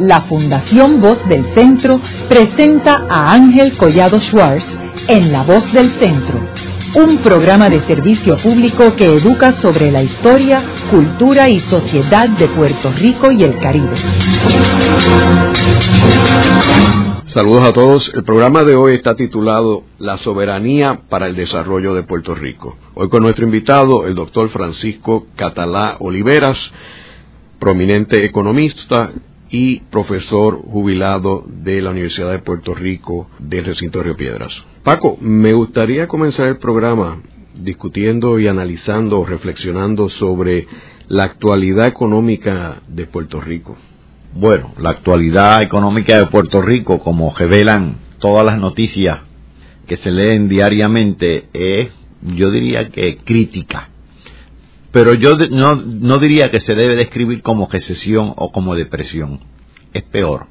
la Fundación Voz del Centro presenta a Ángel Collado Schwartz en La Voz del Centro, un programa de servicio público que educa sobre la historia, cultura y sociedad de Puerto Rico y el Caribe. Saludos a todos. El programa de hoy está titulado La soberanía para el desarrollo de Puerto Rico. Hoy con nuestro invitado, el doctor Francisco Catalá Oliveras, prominente economista y profesor jubilado de la Universidad de Puerto Rico del recinto de Río Piedras. Paco, me gustaría comenzar el programa discutiendo y analizando, reflexionando sobre la actualidad económica de Puerto Rico. Bueno, la actualidad económica de Puerto Rico, como revelan todas las noticias que se leen diariamente, es, yo diría que crítica. Pero yo no, no diría que se debe describir como recesión o como depresión. Es peor.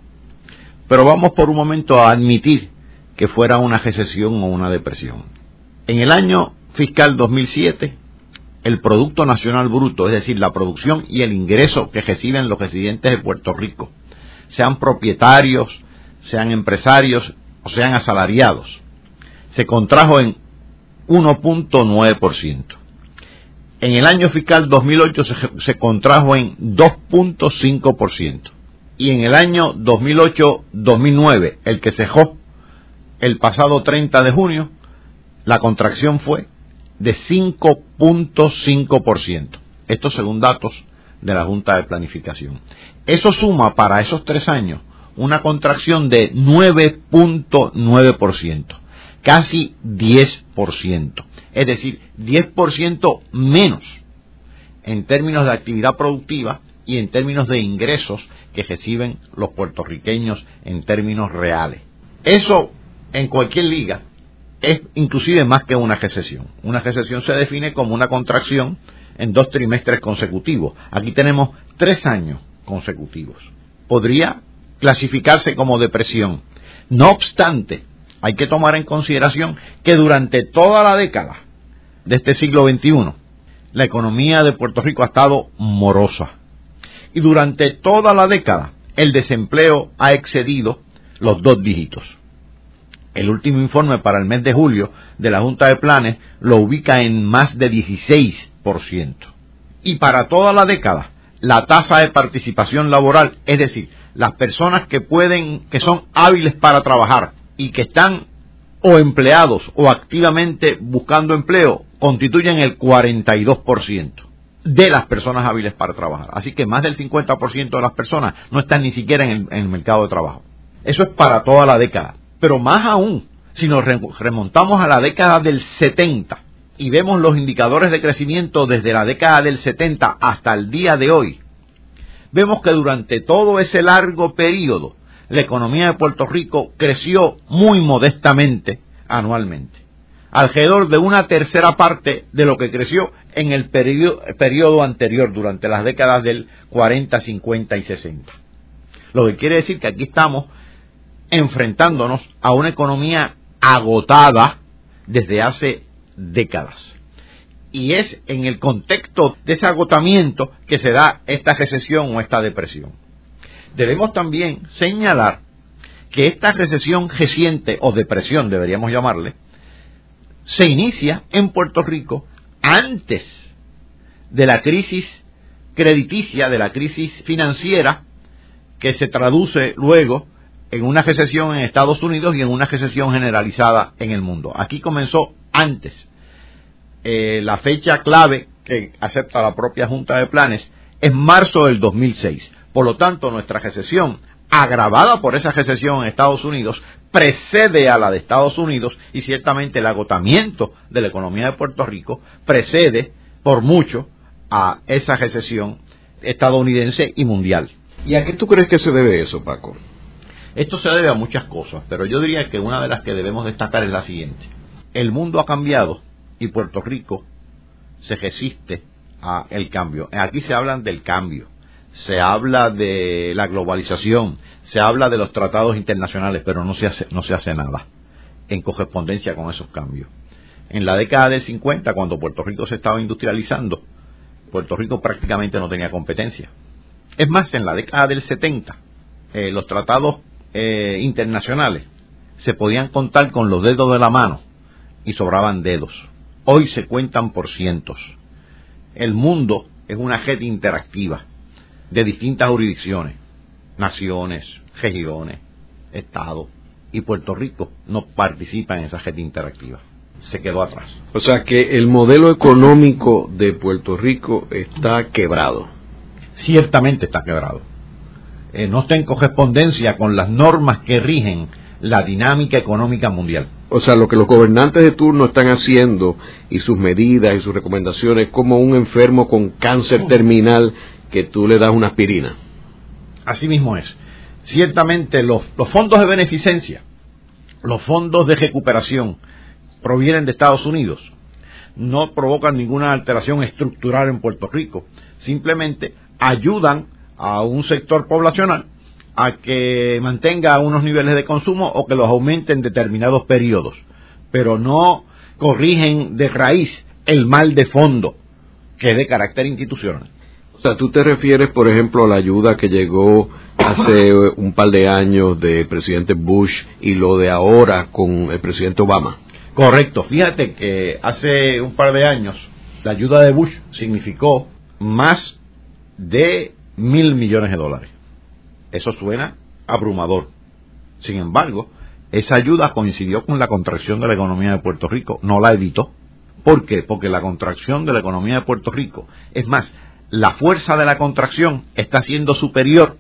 Pero vamos por un momento a admitir que fuera una recesión o una depresión. En el año fiscal 2007, el Producto Nacional Bruto, es decir, la producción y el ingreso que reciben los residentes de Puerto Rico, sean propietarios, sean empresarios o sean asalariados, se contrajo en 1.9%. En el año fiscal 2008 se, se contrajo en 2.5%. Y en el año 2008-2009, el que cejó el pasado 30 de junio, la contracción fue de 5.5%. Esto según datos de la Junta de Planificación. Eso suma para esos tres años una contracción de 9.9%, casi 10%. Es decir, 10% menos en términos de actividad productiva y en términos de ingresos que reciben los puertorriqueños en términos reales. Eso en cualquier liga es inclusive más que una recesión. Una recesión se define como una contracción en dos trimestres consecutivos. Aquí tenemos tres años consecutivos. Podría clasificarse como depresión. No obstante, hay que tomar en consideración que durante toda la década de este siglo XXI, la economía de Puerto Rico ha estado morosa. Y durante toda la década, el desempleo ha excedido los dos dígitos. El último informe para el mes de julio de la Junta de Planes lo ubica en más de 16%. Y para toda la década, la tasa de participación laboral, es decir, las personas que pueden, que son hábiles para trabajar y que están o empleados o activamente buscando empleo, constituyen el 42% de las personas hábiles para trabajar. Así que más del 50% de las personas no están ni siquiera en el, mercado de trabajo. Eso es para toda la década. Pero más aún, si nos remontamos a la década del 70 y vemos los indicadores de crecimiento desde la década del 70 hasta el día de hoy, vemos que durante todo ese largo periodo la economía de Puerto Rico creció muy modestamente anualmente, alrededor de una tercera parte de lo que creció en el periodo, anterior, durante las décadas del 40, 50 y 60. Lo que quiere decir que aquí estamos enfrentándonos a una economía agotada desde hace décadas. Y es en el contexto de ese agotamiento que se da esta recesión o esta depresión. Debemos también señalar que esta recesión reciente o depresión, deberíamos llamarle, se inicia en Puerto Rico antes de la crisis crediticia, de la crisis financiera, que se traduce luego en una recesión en Estados Unidos y en una recesión generalizada en el mundo. Aquí comenzó antes. Eh, la fecha clave que acepta la propia Junta de Planes es marzo del 2006. Por lo tanto, nuestra recesión, agravada por esa recesión en Estados Unidos, precede a la de Estados Unidos y ciertamente el agotamiento de la economía de Puerto Rico precede por mucho a esa recesión estadounidense y mundial. ¿Y a qué tú crees que se debe eso, Paco? Esto se debe a muchas cosas, pero yo diría que una de las que debemos destacar es la siguiente. El mundo ha cambiado y Puerto Rico se resiste a el cambio. Aquí se habla del cambio, se habla de la globalización, se habla de los tratados internacionales, pero no se hace, no se hace nada en correspondencia con esos cambios. En la década del 50, cuando Puerto Rico se estaba industrializando, Puerto Rico prácticamente no tenía competencia. Es más, en la década del 70, eh, los tratados eh, internacionales se podían contar con los dedos de la mano y sobraban dedos. Hoy se cuentan por cientos. El mundo es una red interactiva de distintas jurisdicciones, naciones, regiones, estados, y Puerto Rico no participa en esa red interactiva. Se quedó atrás. O sea que el modelo económico de Puerto Rico está quebrado. Ciertamente está quebrado. Eh, no está en correspondencia con las normas que rigen la dinámica económica mundial. O sea, lo que los gobernantes de turno están haciendo y sus medidas y sus recomendaciones como un enfermo con cáncer terminal que tú le das una aspirina. Así mismo es. Ciertamente los, los fondos de beneficencia, los fondos de recuperación provienen de Estados Unidos. No provocan ninguna alteración estructural en Puerto Rico. Simplemente ayudan a un sector poblacional a que mantenga unos niveles de consumo o que los aumente en determinados periodos, pero no corrigen de raíz el mal de fondo, que es de carácter institucional. O sea, tú te refieres, por ejemplo, a la ayuda que llegó hace un par de años del presidente Bush y lo de ahora con el presidente Obama. Correcto. Fíjate que hace un par de años la ayuda de Bush significó más de mil millones de dólares. Eso suena abrumador. Sin embargo, esa ayuda coincidió con la contracción de la economía de Puerto Rico, no la evitó. ¿Por qué? Porque la contracción de la economía de Puerto Rico, es más, la fuerza de la contracción está siendo superior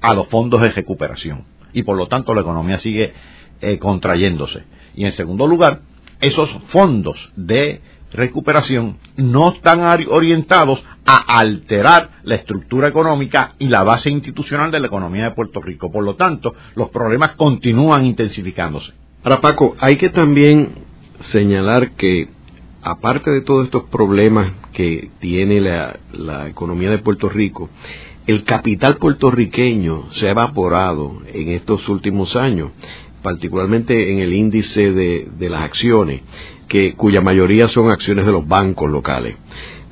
a los fondos de recuperación y por lo tanto la economía sigue eh, contrayéndose. Y en segundo lugar, esos fondos de recuperación no están orientados a alterar la estructura económica y la base institucional de la economía de Puerto Rico. Por lo tanto, los problemas continúan intensificándose. Ahora, Paco, hay que también señalar que, aparte de todos estos problemas que tiene la, economía de Puerto Rico, el capital puertorriqueño se ha evaporado en estos últimos años, particularmente en el índice de, de las acciones que, cuya mayoría son acciones de los bancos locales.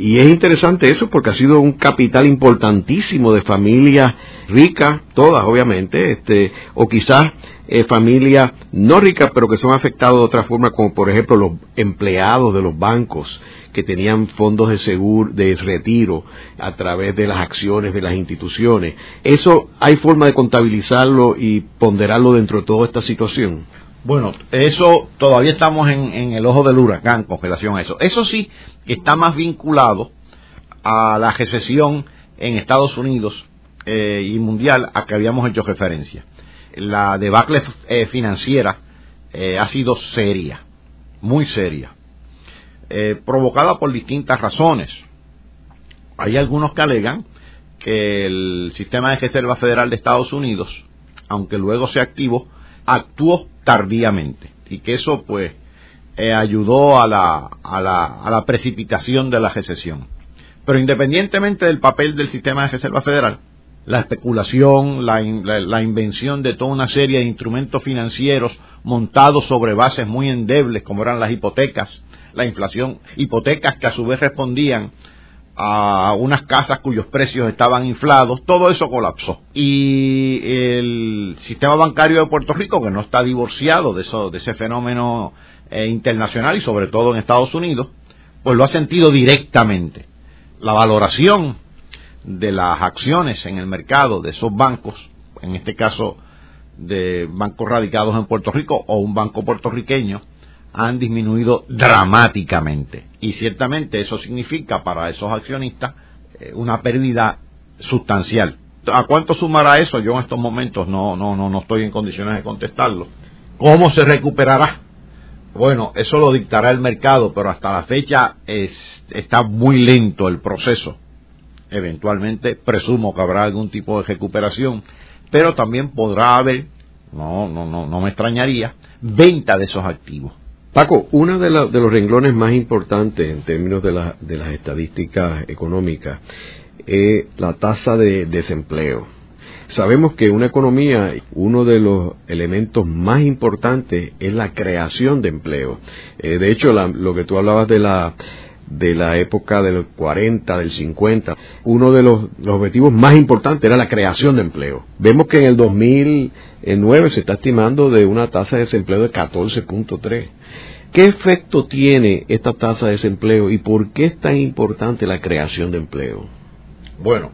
Y es interesante eso porque ha sido un capital importantísimo de familias ricas, todas obviamente, este, o quizás eh, familias no ricas pero que son afectadas de otra forma, como por ejemplo los empleados de los bancos que tenían fondos de seguro, de retiro a través de las acciones de las instituciones. ¿Eso hay forma de contabilizarlo y ponderarlo dentro de toda esta situación? Bueno, eso todavía estamos en, el ojo del huracán con relación a eso. Eso sí está más vinculado a la recesión en Estados Unidos eh, y mundial a que habíamos hecho referencia. La debacle eh, financiera eh, ha sido seria, muy seria, provocada por distintas razones. Hay algunos que alegan que el sistema de reserva federal de Estados Unidos, aunque luego se activó, actuó tardíamente y que eso pues eh, ayudó a la, a, la, a la precipitación de la recesión. Pero independientemente del papel del sistema de reserva federal, la especulación, la, la, invención de toda una serie de instrumentos financieros montados sobre bases muy endebles como eran las hipotecas, la inflación, hipotecas que a su vez respondían a unas casas cuyos precios estaban inflados, todo eso colapsó. Y el sistema bancario de Puerto Rico, que no está divorciado de, eso, de ese fenómeno eh, internacional y sobre todo en Estados Unidos, pues lo ha sentido directamente. La valoración de las acciones en el mercado de esos bancos, en este caso de bancos radicados en Puerto Rico o un banco puertorriqueño, han disminuido dramáticamente. Y ciertamente eso significa para esos accionistas eh, una pérdida sustancial. ¿A cuánto sumará eso? Yo en estos momentos no, no, no, no estoy en condiciones de contestarlo. ¿Cómo se recuperará? Bueno, eso lo dictará el mercado, pero hasta la fecha está muy lento el proceso. Eventualmente presumo que habrá algún tipo de recuperación, pero también podrá haber, no, no, no, no me extrañaría, venta de esos activos. Paco, uno de, los renglones más importantes en términos de, las estadísticas económicas es la tasa de desempleo. Sabemos que una economía, uno de los elementos más importantes es la creación de empleo. Eh, de hecho, lo que tú hablabas de la de la época del 40, del 50, uno de los, objetivos más importantes era la creación de empleo. Vemos que en el 2009 se está estimando de una tasa de desempleo de 14.3. ¿Qué efecto tiene esta tasa de desempleo y por qué es tan importante la creación de empleo? Bueno,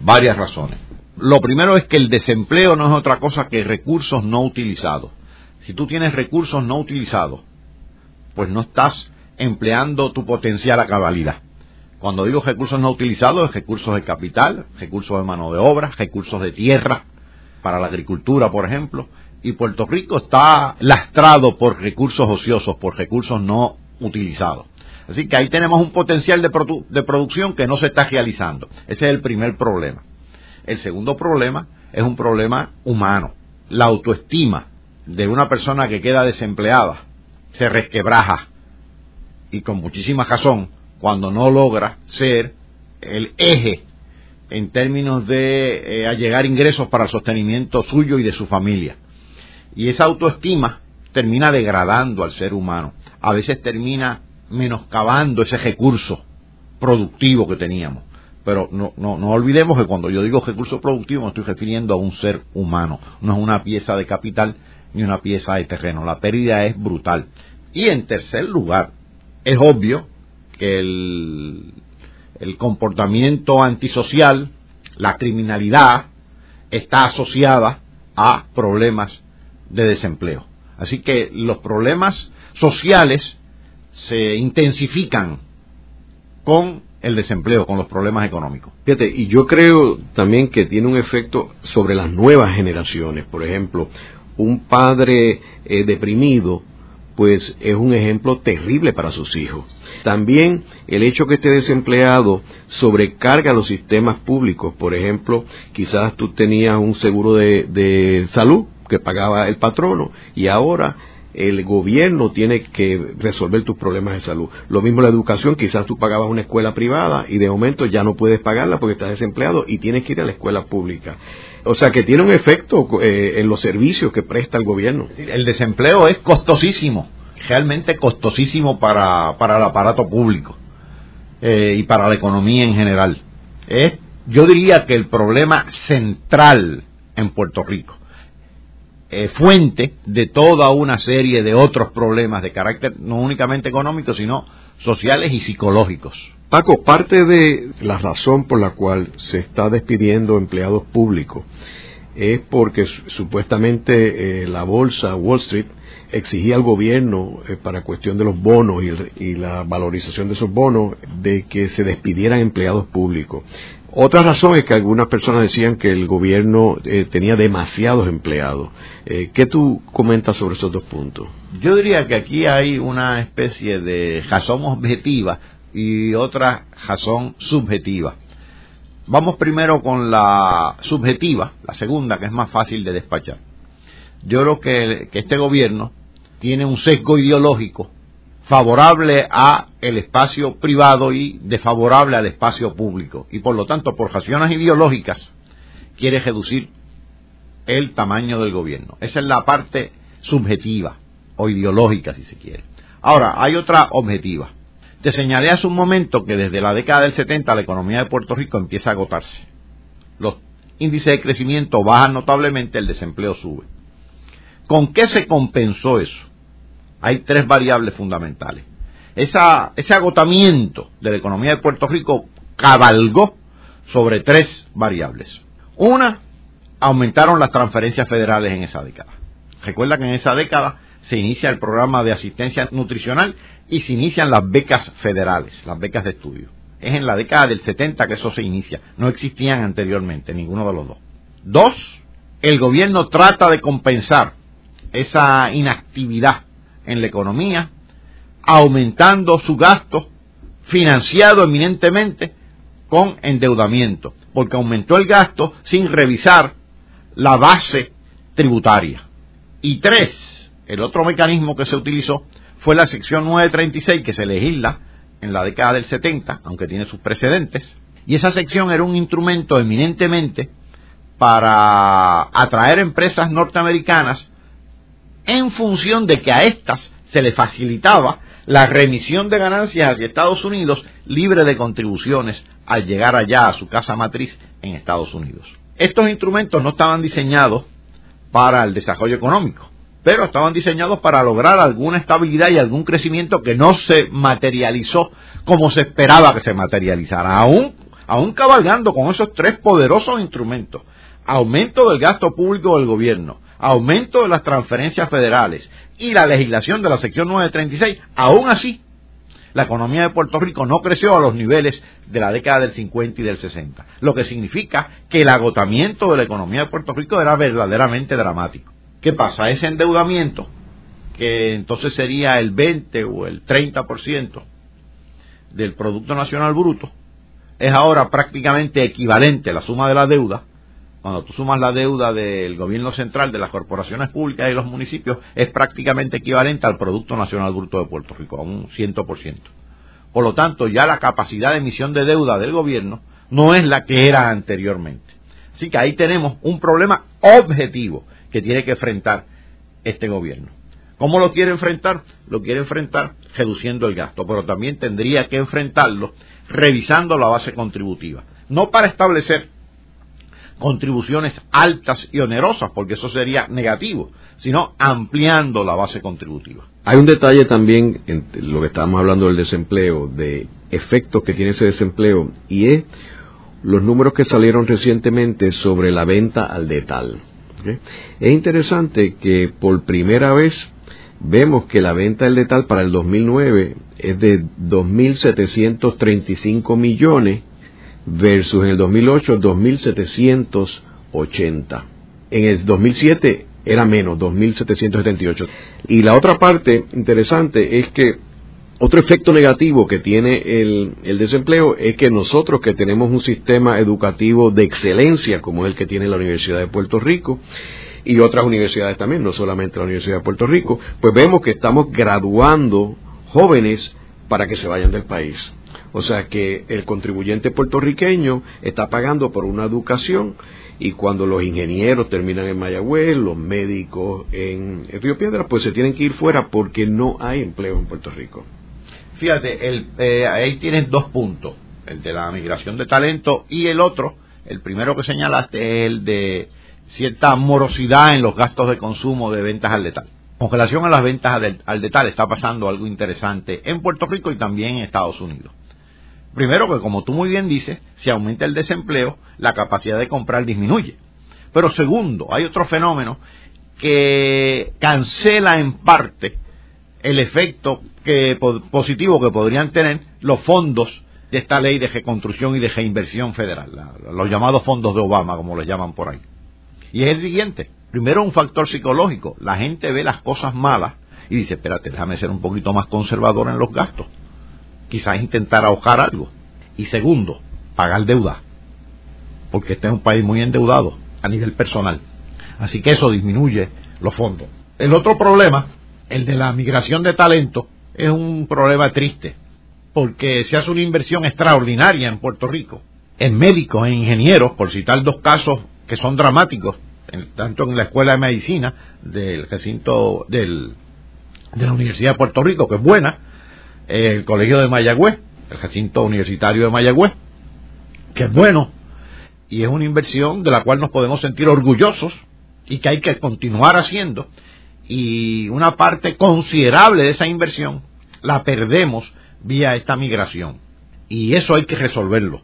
varias razones. Lo primero es que el desempleo no es otra cosa que recursos no utilizados. Si tú tienes recursos no utilizados, pues no estás empleando tu potencial a cabalidad. Cuando digo recursos no utilizados, es recursos de capital, recursos de mano de obra, recursos de tierra, para la agricultura, por ejemplo, y Puerto Rico está lastrado por recursos ociosos, por recursos no utilizados. Así que ahí tenemos un potencial de, producción que no se está realizando. Ese es el primer problema. El segundo problema es un problema humano. La autoestima de una persona que queda desempleada se resquebraja y con muchísima razón cuando no logra ser el eje en términos de eh, llegar ingresos para el sostenimiento suyo y de su familia. Y esa autoestima termina degradando al ser humano. A veces termina menoscabando ese recurso productivo que teníamos. Pero no, no, no olvidemos que cuando yo digo recurso productivo me estoy refiriendo a un ser humano, no es una pieza de capital ni una pieza de terreno. La pérdida es brutal. Y en tercer lugar, es obvio que el, el comportamiento antisocial, la criminalidad, está asociada a problemas de desempleo. Así que los problemas sociales se intensifican con el desempleo, con los problemas económicos. Fíjate, y yo creo también que tiene un efecto sobre las nuevas generaciones. Por ejemplo, un padre eh, deprimido pues es un ejemplo terrible para sus hijos. También el hecho que esté desempleado sobrecarga los sistemas públicos. Por ejemplo, quizás tú tenías un seguro de, de salud que pagaba el patrono y ahora el gobierno tiene que resolver tus problemas de salud. Lo mismo la educación, quizás tú pagabas una escuela privada y de momento ya no puedes pagarla porque estás desempleado y tienes que ir a la escuela pública. O sea que tiene un efecto eh, en los servicios que presta el gobierno. El desempleo es costosísimo, realmente costosísimo para, para el aparato público eh, y para la economía en general. Es, yo diría que el problema central en Puerto Rico eh, fuente de toda una serie de otros problemas de carácter no únicamente económico, sino sociales y psicológicos. Paco, parte de la razón por la cual se está despidiendo empleados públicos es porque supuestamente eh, la bolsa Wall Street exigía al gobierno eh, para cuestión de los bonos y, y, la valorización de esos bonos de que se despidieran empleados públicos. Otra razón es que algunas personas decían que el gobierno eh, tenía demasiados empleados. Eh, ¿Qué tú comentas sobre esos dos puntos? Yo diría que aquí hay una especie de razón objetiva y otra razón subjetiva. Vamos primero con la subjetiva, la segunda, que es más fácil de despachar. Yo creo que, que este gobierno tiene un sesgo ideológico favorable a el espacio privado y desfavorable al espacio público y por lo tanto por razones ideológicas quiere reducir el tamaño del gobierno. Esa es la parte subjetiva o ideológica si se quiere. Ahora, hay otra objetiva. Te señalé hace un momento que desde la década del 70 la economía de Puerto Rico empieza a agotarse. Los índices de crecimiento bajan notablemente, el desempleo sube. ¿Con qué se compensó eso? Hay tres variables fundamentales. ese agotamiento de la economía de Puerto Rico cabalgó sobre tres variables. Una, aumentaron las transferencias federales en esa década. Recuerda que en esa década se inicia el programa de asistencia nutricional y se inician las becas federales, las becas de estudio. Es en la década del 70 que eso se inicia. No existían anteriormente, ninguno de los dos. Dos, el gobierno trata de compensar esa inactividad en la economía, aumentando su gasto, financiado eminentemente con endeudamiento, porque aumentó el gasto sin revisar la base tributaria. Y tres, el otro mecanismo que se utilizó fue la sección 936 que se legisla en la década del 70, aunque tiene sus precedentes, y esa sección era un instrumento eminentemente para atraer empresas norteamericanas en función de que a estas se le facilitaba la remisión de ganancias hacia Estados Unidos libre de contribuciones al llegar allá a su casa matriz en Estados Unidos. Estos instrumentos no estaban diseñados para el desarrollo económico, pero estaban diseñados para lograr alguna estabilidad y algún crecimiento que no se materializó como se esperaba que se materializara, aún, aún cabalgando con esos tres poderosos instrumentos. Aumento del gasto público del gobierno, aumento de las transferencias federales y la legislación de la sección 936, aún así, la economía de Puerto Rico no creció a los niveles de la década del 50 y del 60, lo que significa que el agotamiento de la economía de Puerto Rico era verdaderamente dramático. ¿Qué pasa? Ese endeudamiento, que entonces sería el 20 o el 30% del Producto Nacional Bruto, es ahora prácticamente equivalente a la suma de la deuda cuando tú sumas la deuda del gobierno central, de las corporaciones públicas y los municipios, es prácticamente equivalente al Producto Nacional Bruto de Puerto Rico, a un 100%. Por lo tanto, ya la capacidad de emisión de deuda del gobierno no es la que era anteriormente. Así que ahí tenemos un problema objetivo que tiene que enfrentar este gobierno. ¿Cómo lo quiere enfrentar? Lo quiere enfrentar reduciendo el gasto, pero también tendría que enfrentarlo revisando la base contributiva. No para establecer contribuciones altas y onerosas, porque eso sería negativo, sino ampliando la base contributiva. Hay un detalle también en lo que estábamos hablando del desempleo, de efectos que tiene ese desempleo, y es los números que salieron recientemente sobre la venta al detal. Es interesante que por primera vez vemos que la venta al detal para el 2009 es de 2.735 millones versus en el 2008 2.780. En el 2007 era menos, 2.778. Y la otra parte interesante es que otro efecto negativo que tiene el, el, desempleo es que nosotros que tenemos un sistema educativo de excelencia como el que tiene la Universidad de Puerto Rico y otras universidades también, no solamente la Universidad de Puerto Rico, pues vemos que estamos graduando jóvenes para que se vayan del país. O sea que el contribuyente puertorriqueño está pagando por una educación y cuando los ingenieros terminan en Mayagüez, los médicos en, Río Piedra, pues se tienen que ir fuera porque no hay empleo en Puerto Rico. Fíjate, el, eh, ahí tienes dos puntos, el de la migración de talento y el otro, el primero que señalaste es el de cierta morosidad en los gastos de consumo de ventas al detalle. Con relación a las ventas al detalle está pasando algo interesante en Puerto Rico y también en Estados Unidos. Primero que, como tú muy bien dices, si aumenta el desempleo, la capacidad de comprar disminuye. Pero segundo, hay otro fenómeno que cancela en parte el efecto que, positivo que podrían tener los fondos de esta ley de reconstrucción y de reinversión federal, los llamados fondos de Obama, como los llaman por ahí. Y es el siguiente, primero un factor psicológico, la gente ve las cosas malas y dice, espérate, déjame ser un poquito más conservador en los gastos quizás intentar ahogar algo. Y segundo, pagar deuda, porque este es un país muy endeudado a nivel personal. Así que eso disminuye los fondos. El otro problema, el de la migración de talento, es un problema triste, porque se hace una inversión extraordinaria en Puerto Rico, en médicos, en ingenieros, por citar dos casos que son dramáticos, tanto en la Escuela de Medicina del recinto del, de la Universidad de Puerto Rico, que es buena, el Colegio de Mayagüez, el recinto universitario de Mayagüez, que es bueno y es una inversión de la cual nos podemos sentir orgullosos y que hay que continuar haciendo. Y una parte considerable de esa inversión la perdemos vía esta migración. Y eso hay que resolverlo.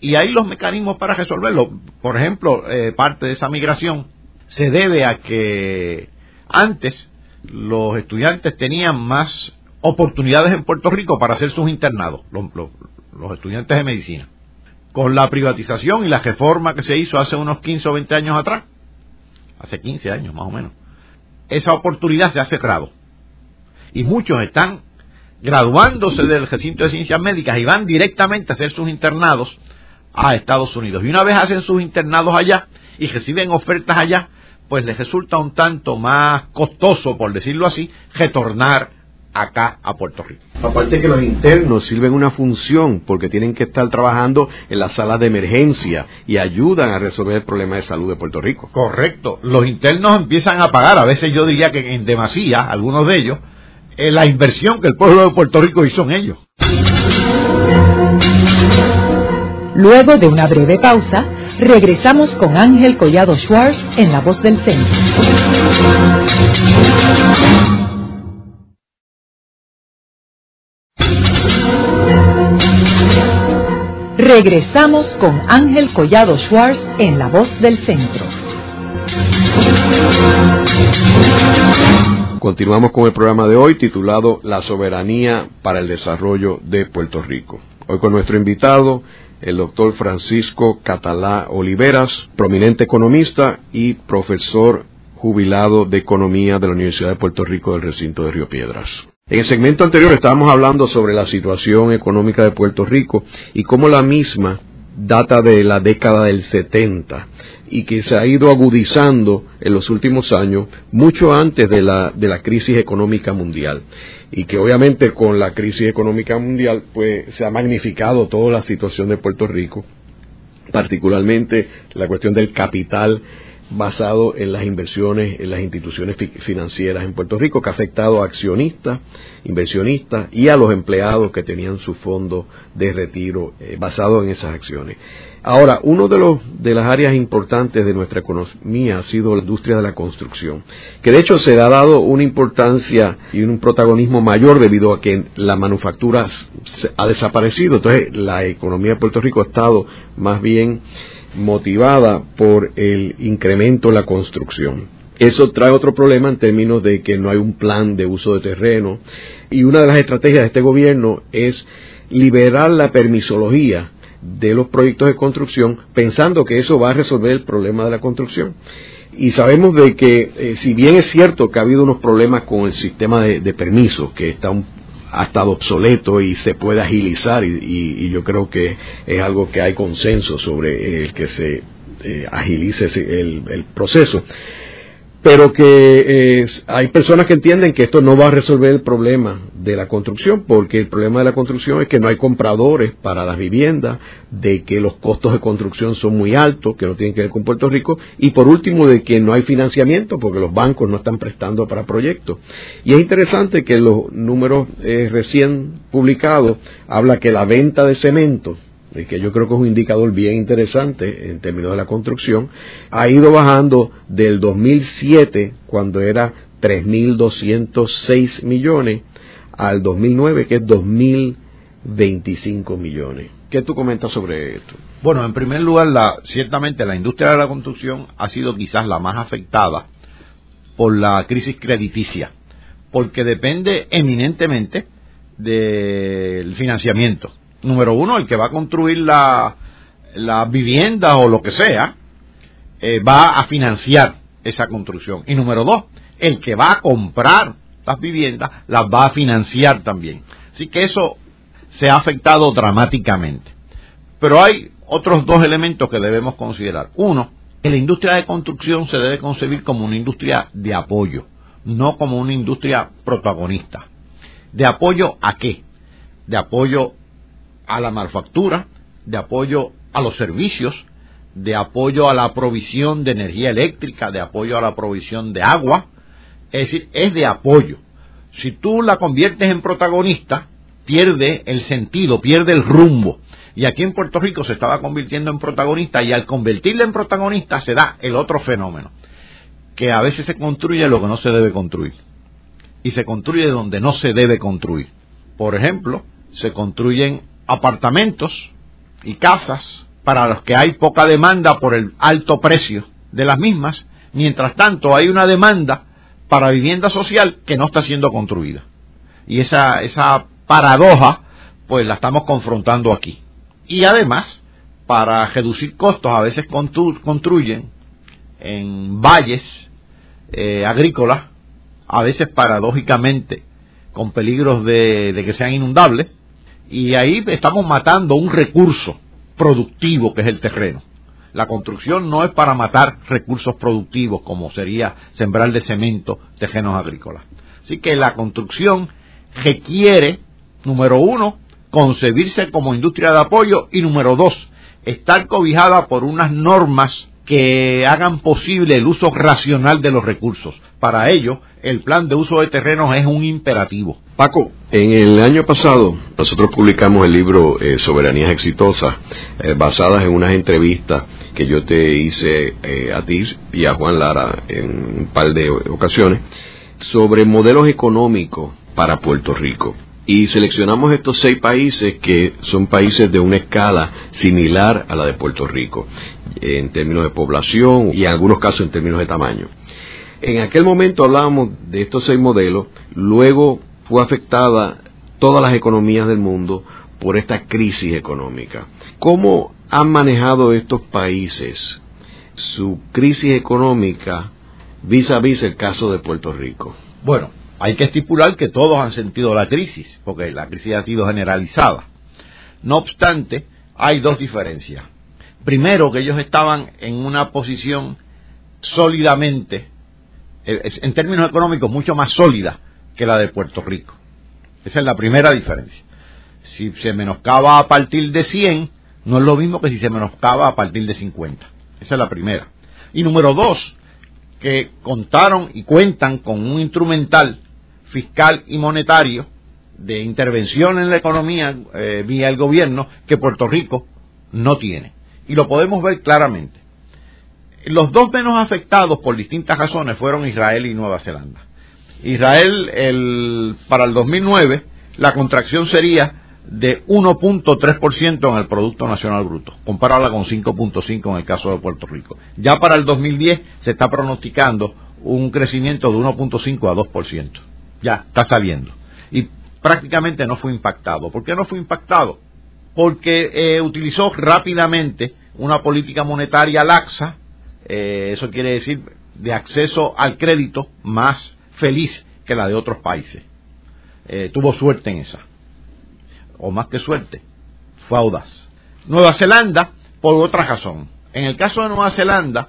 Y hay los mecanismos para resolverlo. Por ejemplo, eh, parte de esa migración se debe a que antes los estudiantes tenían más oportunidades en Puerto Rico para hacer sus internados, los, estudiantes de medicina. Con la privatización y la reforma que se hizo hace unos 15 o 20 años atrás, hace 15 años más o menos, esa oportunidad se ha cerrado. Y muchos están graduándose del recinto de ciencias médicas y van directamente a hacer sus internados a Estados Unidos. Y una vez hacen sus internados allá y reciben ofertas allá, pues les resulta un tanto más costoso, por decirlo así, retornar acá a Puerto Rico. Aparte que los internos sirven una función porque tienen que estar trabajando en las salas de emergencia y ayudan a resolver el problema de salud de Puerto Rico. Correcto. Los internos empiezan a pagar, a veces yo diría que en demasía, algunos de ellos, eh, la inversión que el pueblo de Puerto Rico hizo en ellos. Luego de una breve pausa, regresamos con Ángel Collado Schwartz en La Voz del Centro. Regresamos con Ángel Collado Schwartz en La Voz del Centro. Continuamos con el programa de hoy titulado La soberanía para el desarrollo de Puerto Rico. Hoy con nuestro invitado, el doctor Francisco Catalá Oliveras, prominente economista y profesor jubilado de Economía de la Universidad de Puerto Rico del recinto de Río Piedras. En el segmento anterior estábamos hablando sobre la situación económica de Puerto Rico y cómo la misma data de la década del 70 y que se ha ido agudizando en los últimos años, mucho antes de la, de la crisis económica mundial. Y que obviamente con la crisis económica mundial, pues se ha magnificado toda la situación de Puerto Rico, particularmente la cuestión del capital basado en las inversiones en las instituciones financieras en Puerto Rico, que ha afectado a accionistas, inversionistas y a los empleados que tenían su fondo de retiro eh, basado en esas acciones. Ahora, uno de, los, de las áreas importantes de nuestra economía ha sido la industria de la construcción, que de hecho se ha dado una importancia y un protagonismo mayor debido a que la manufactura ha desaparecido. Entonces, la economía de Puerto Rico ha estado más bien motivada por el incremento en la construcción. Eso trae otro problema en términos de que no hay un plan de uso de terreno y una de las estrategias de este gobierno es liberar la permisología de los proyectos de construcción pensando que eso va a resolver el problema de la construcción. Y sabemos de que, eh, si bien es cierto que ha habido unos problemas con el sistema de, de permisos, que está un ha estado obsoleto y se puede agilizar y, yo creo que es algo que hay consenso sobre el que se eh, agilice el, el, proceso pero que eh, hay personas que entienden que esto no va a resolver el problema de la construcción, porque el problema de la construcción es que no hay compradores para las viviendas, de que los costos de construcción son muy altos, que no tienen que ver con Puerto Rico, y por último de que no hay financiamiento, porque los bancos no están prestando para proyectos. Y es interesante que los números eh, recién publicados habla que la venta de cemento que yo creo que es un indicador bien interesante en términos de la construcción, ha ido bajando del 2007, cuando era 3.206 millones, al 2009, que es 2.025 millones. ¿Qué tú comentas sobre esto? Bueno, en primer lugar, ciertamente la industria de la construcción ha sido quizás la más afectada por la crisis crediticia, porque depende eminentemente del financiamiento número uno, el que va a construir la, la vivienda o lo que sea, eh, va a financiar esa construcción. Y número dos, el que va a comprar las viviendas las va a financiar también. Así que eso se ha afectado dramáticamente. Pero hay otros dos elementos que debemos considerar. Uno, que la industria de construcción se debe concebir como una industria de apoyo, no como una industria protagonista. ¿De apoyo a qué? De apoyo a la manufactura, de apoyo a los servicios, de apoyo a la provisión de energía eléctrica, de apoyo a la provisión de agua. Es decir, es de apoyo. Si tú la conviertes en protagonista, pierde el sentido, pierde el rumbo. Y aquí en Puerto Rico se estaba convirtiendo en protagonista y al convertirla en protagonista se da el otro fenómeno, que a veces se construye lo que no se debe construir. Y se construye donde no se debe construir. Por ejemplo, se construyen apartamentos y casas para los que hay poca demanda por el alto precio de las mismas, mientras tanto hay una demanda para vivienda social que no está siendo construida. Y esa, esa paradoja, pues la estamos confrontando aquí. Y además, para reducir costos, a veces construyen en valles eh, agrícolas, a veces paradójicamente con peligros de que sean inundables, y ahí estamos matando un recurso productivo que es el terreno. La construcción no es para matar recursos productivos como sería sembrar de cemento terrenos agrícolas. Así que la construcción requiere, número uno, concebirse como industria de apoyo y número dos, estar cobijada por unas normas que hagan posible el uso racional de los recursos. Para ello, el plan de uso de terrenos es un imperativo. Paco, en el año pasado nosotros publicamos el libro eh, Soberanías Exitosas, eh, basadas en unas entrevistas que yo te hice eh, a ti y a Juan Lara en un par de ocasiones, sobre modelos económicos para Puerto Rico. Y seleccionamos estos seis países que son países de una escala similar a la de Puerto Rico, en términos de población y en algunos casos en términos de tamaño. En aquel momento hablábamos de estos seis modelos, luego fue afectada todas las economías del mundo por esta crisis económica. ¿Cómo han manejado estos países su crisis económica vis a vis el caso de Puerto Rico? Bueno, hay que estipular que todos han sentido la crisis, porque la crisis ha sido generalizada. No obstante, hay dos diferencias. Primero, que ellos estaban en una posición sólidamente eh, en términos económicos mucho más sólida que la de Puerto Rico. Esa es la primera diferencia. Si se menoscaba a partir de 100, no es lo mismo que si se menoscaba a partir de 50. Esa es la primera. Y número dos, que contaron y cuentan con un instrumental fiscal y monetario de intervención en la economía eh, vía el gobierno que Puerto Rico no tiene. Y lo podemos ver claramente. Los dos menos afectados por distintas razones fueron Israel y Nueva Zelanda. Israel, el, para el 2009, la contracción sería de 1.3% en el Producto Nacional Bruto, comparada con 5.5% en el caso de Puerto Rico. Ya para el 2010 se está pronosticando un crecimiento de 1.5 a 2%. Ya, está saliendo. Y prácticamente no fue impactado. ¿Por qué no fue impactado? Porque eh, utilizó rápidamente una política monetaria laxa eh, eso quiere decir de acceso al crédito más feliz que la de otros países. Eh, tuvo suerte en esa, o más que suerte, fue audaz. Nueva Zelanda, por otra razón. En el caso de Nueva Zelanda,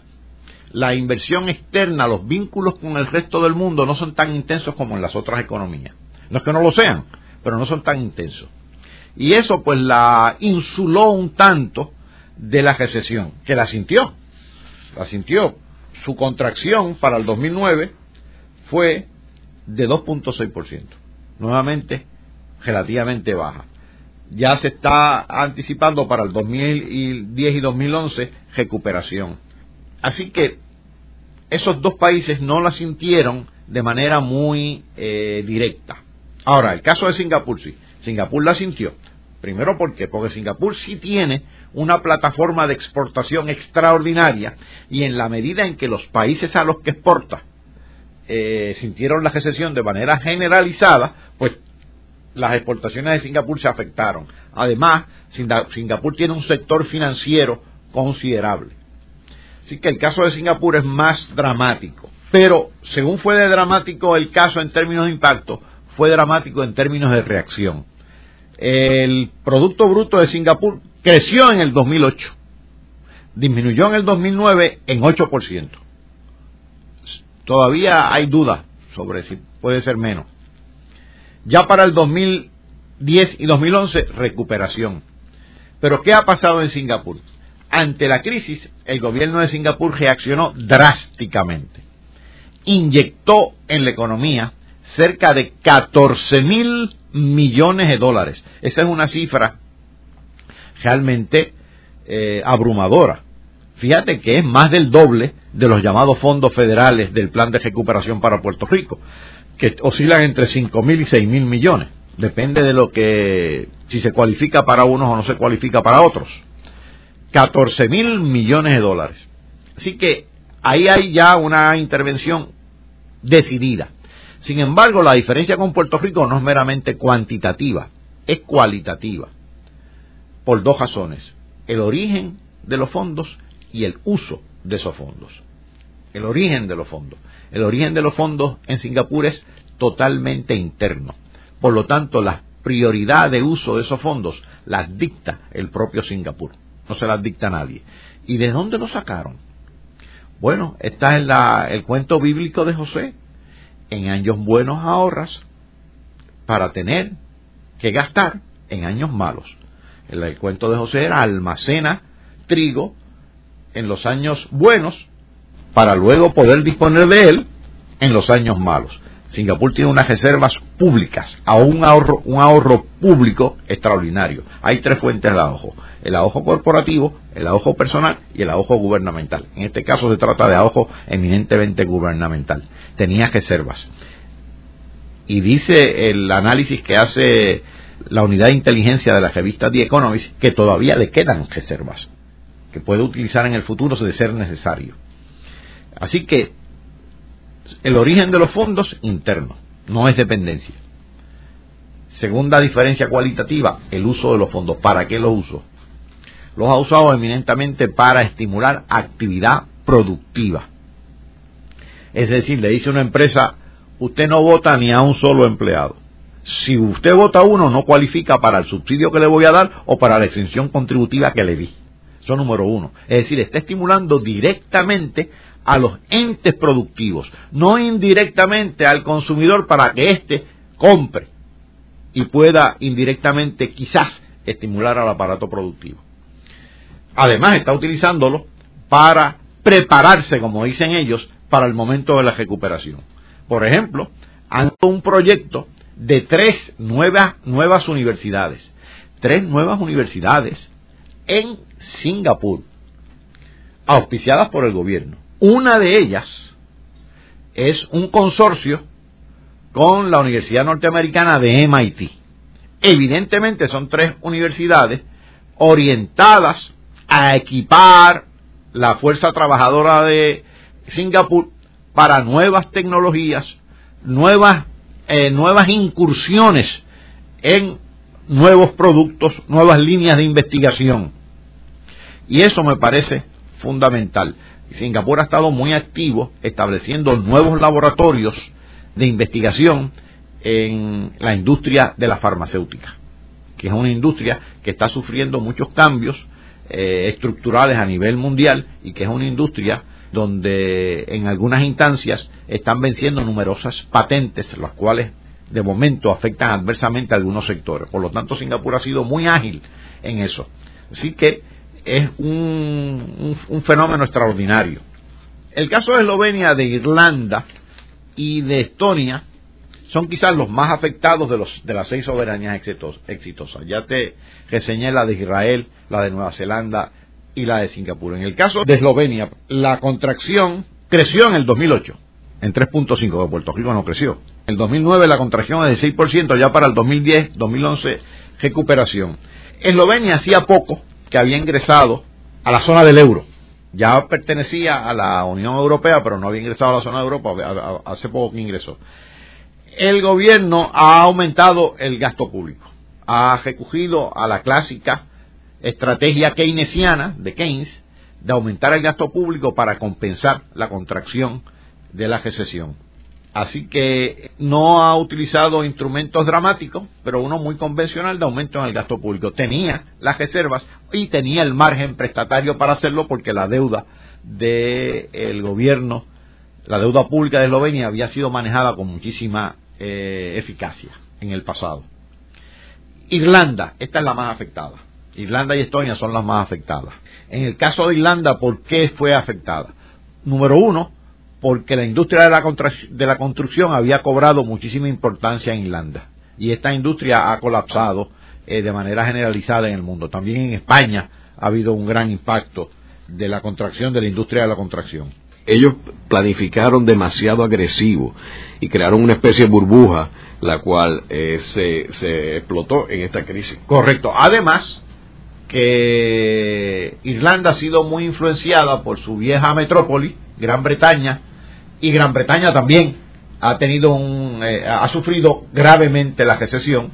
la inversión externa, los vínculos con el resto del mundo no son tan intensos como en las otras economías. No es que no lo sean, pero no son tan intensos. Y eso pues la insuló un tanto de la recesión, que la sintió la sintió. Su contracción para el 2009 fue de 2.6%, nuevamente relativamente baja. Ya se está anticipando para el 2010 y 2011 recuperación. Así que esos dos países no la sintieron de manera muy eh, directa. Ahora, el caso de Singapur sí. Singapur la sintió. Primero, ¿por qué? Porque Singapur sí tiene una plataforma de exportación extraordinaria y en la medida en que los países a los que exporta eh, sintieron la recesión de manera generalizada, pues las exportaciones de Singapur se afectaron. Además, Singapur tiene un sector financiero considerable. Así que el caso de Singapur es más dramático. Pero, según fue de dramático el caso en términos de impacto, fue dramático en términos de reacción. El Producto Bruto de Singapur creció en el 2008, disminuyó en el 2009 en 8%. Todavía hay dudas sobre si puede ser menos. Ya para el 2010 y 2011, recuperación. Pero ¿qué ha pasado en Singapur? Ante la crisis, el gobierno de Singapur reaccionó drásticamente. Inyectó en la economía cerca de 14 mil millones de dólares. Esa es una cifra realmente eh, abrumadora. Fíjate que es más del doble de los llamados fondos federales del plan de recuperación para Puerto Rico, que oscilan entre 5 mil y 6 mil millones. Depende de lo que, si se cualifica para unos o no se cualifica para otros. 14 mil millones de dólares. Así que ahí hay ya una intervención decidida. Sin embargo, la diferencia con Puerto Rico no es meramente cuantitativa, es cualitativa por dos razones, el origen de los fondos y el uso de esos fondos. El origen de los fondos. El origen de los fondos en Singapur es totalmente interno. Por lo tanto, la prioridad de uso de esos fondos las dicta el propio Singapur. No se las dicta nadie. ¿Y de dónde lo sacaron? Bueno, está en la, el cuento bíblico de José. En años buenos ahorras para tener que gastar en años malos. El, cuento de José era almacena trigo en los años buenos para luego poder disponer de él en los años malos. Singapur tiene unas reservas públicas, a un ahorro, un ahorro público extraordinario. Hay tres fuentes de ahorro, el ahorro corporativo, el ahorro personal y el ahorro gubernamental. En este caso se trata de ahorro eminentemente gubernamental. Tenía reservas. Y dice el análisis que hace la unidad de inteligencia de la revista The Economist que todavía le quedan reservas que puede utilizar en el futuro de ser necesario. Así que el origen de los fondos interno, no es dependencia. Segunda diferencia cualitativa, el uso de los fondos. ¿Para qué los uso? Los ha usado eminentemente para estimular actividad productiva. Es decir, le dice una empresa, usted no vota ni a un solo empleado. Si usted vota uno, no cualifica para el subsidio que le voy a dar o para la exención contributiva que le di. Eso número uno. Es decir, está estimulando directamente a los entes productivos, no indirectamente al consumidor para que éste compre y pueda indirectamente quizás estimular al aparato productivo. Además está utilizándolo para prepararse, como dicen ellos, para el momento de la recuperación. Por ejemplo, han un proyecto de tres nuevas, nuevas universidades, tres nuevas universidades en Singapur, auspiciadas por el gobierno. Una de ellas es un consorcio con la Universidad Norteamericana de MIT. Evidentemente son tres universidades orientadas a equipar la fuerza trabajadora de Singapur para nuevas tecnologías, nuevas, eh, nuevas incursiones en nuevos productos, nuevas líneas de investigación. Y eso me parece fundamental. Singapur ha estado muy activo estableciendo nuevos laboratorios de investigación en la industria de la farmacéutica, que es una industria que está sufriendo muchos cambios eh, estructurales a nivel mundial y que es una industria donde en algunas instancias están venciendo numerosas patentes, las cuales de momento afectan adversamente a algunos sectores. Por lo tanto, Singapur ha sido muy ágil en eso. Así que es un, fenómeno extraordinario. El caso de Eslovenia, de Irlanda y de Estonia son quizás los más afectados de, los, de las seis soberanías exitosas. Ya te reseñé la de Israel, la de Nueva Zelanda y la de Singapur. En el caso de Eslovenia, la contracción creció en el 2008, en 3.5, de Puerto Rico no creció. En el 2009 la contracción es de 6%, ya para el 2010, 2011, recuperación. Eslovenia hacía poco que había ingresado a la zona del euro. Ya pertenecía a la Unión Europea, pero no había ingresado a la zona de Europa, hace poco que ingresó. El gobierno ha aumentado el gasto público, ha recogido a la clásica estrategia keynesiana de Keynes de aumentar el gasto público para compensar la contracción de la recesión. Así que no ha utilizado instrumentos dramáticos, pero uno muy convencional de aumento en el gasto público. Tenía las reservas y tenía el margen prestatario para hacerlo porque la deuda del gobierno, la deuda pública de Eslovenia había sido manejada con muchísima eh, eficacia en el pasado. Irlanda, esta es la más afectada. Irlanda y Estonia son las más afectadas. En el caso de Irlanda, ¿por qué fue afectada? Número uno, porque la industria de la, de la construcción había cobrado muchísima importancia en Irlanda y esta industria ha colapsado eh, de manera generalizada en el mundo. También en España ha habido un gran impacto de la contracción de la industria de la contracción. Ellos planificaron demasiado agresivo y crearon una especie de burbuja la cual eh, se, se explotó en esta crisis. Correcto. Además, que Irlanda ha sido muy influenciada por su vieja metrópoli, Gran Bretaña, y Gran Bretaña también ha tenido un, eh, ha sufrido gravemente la recesión,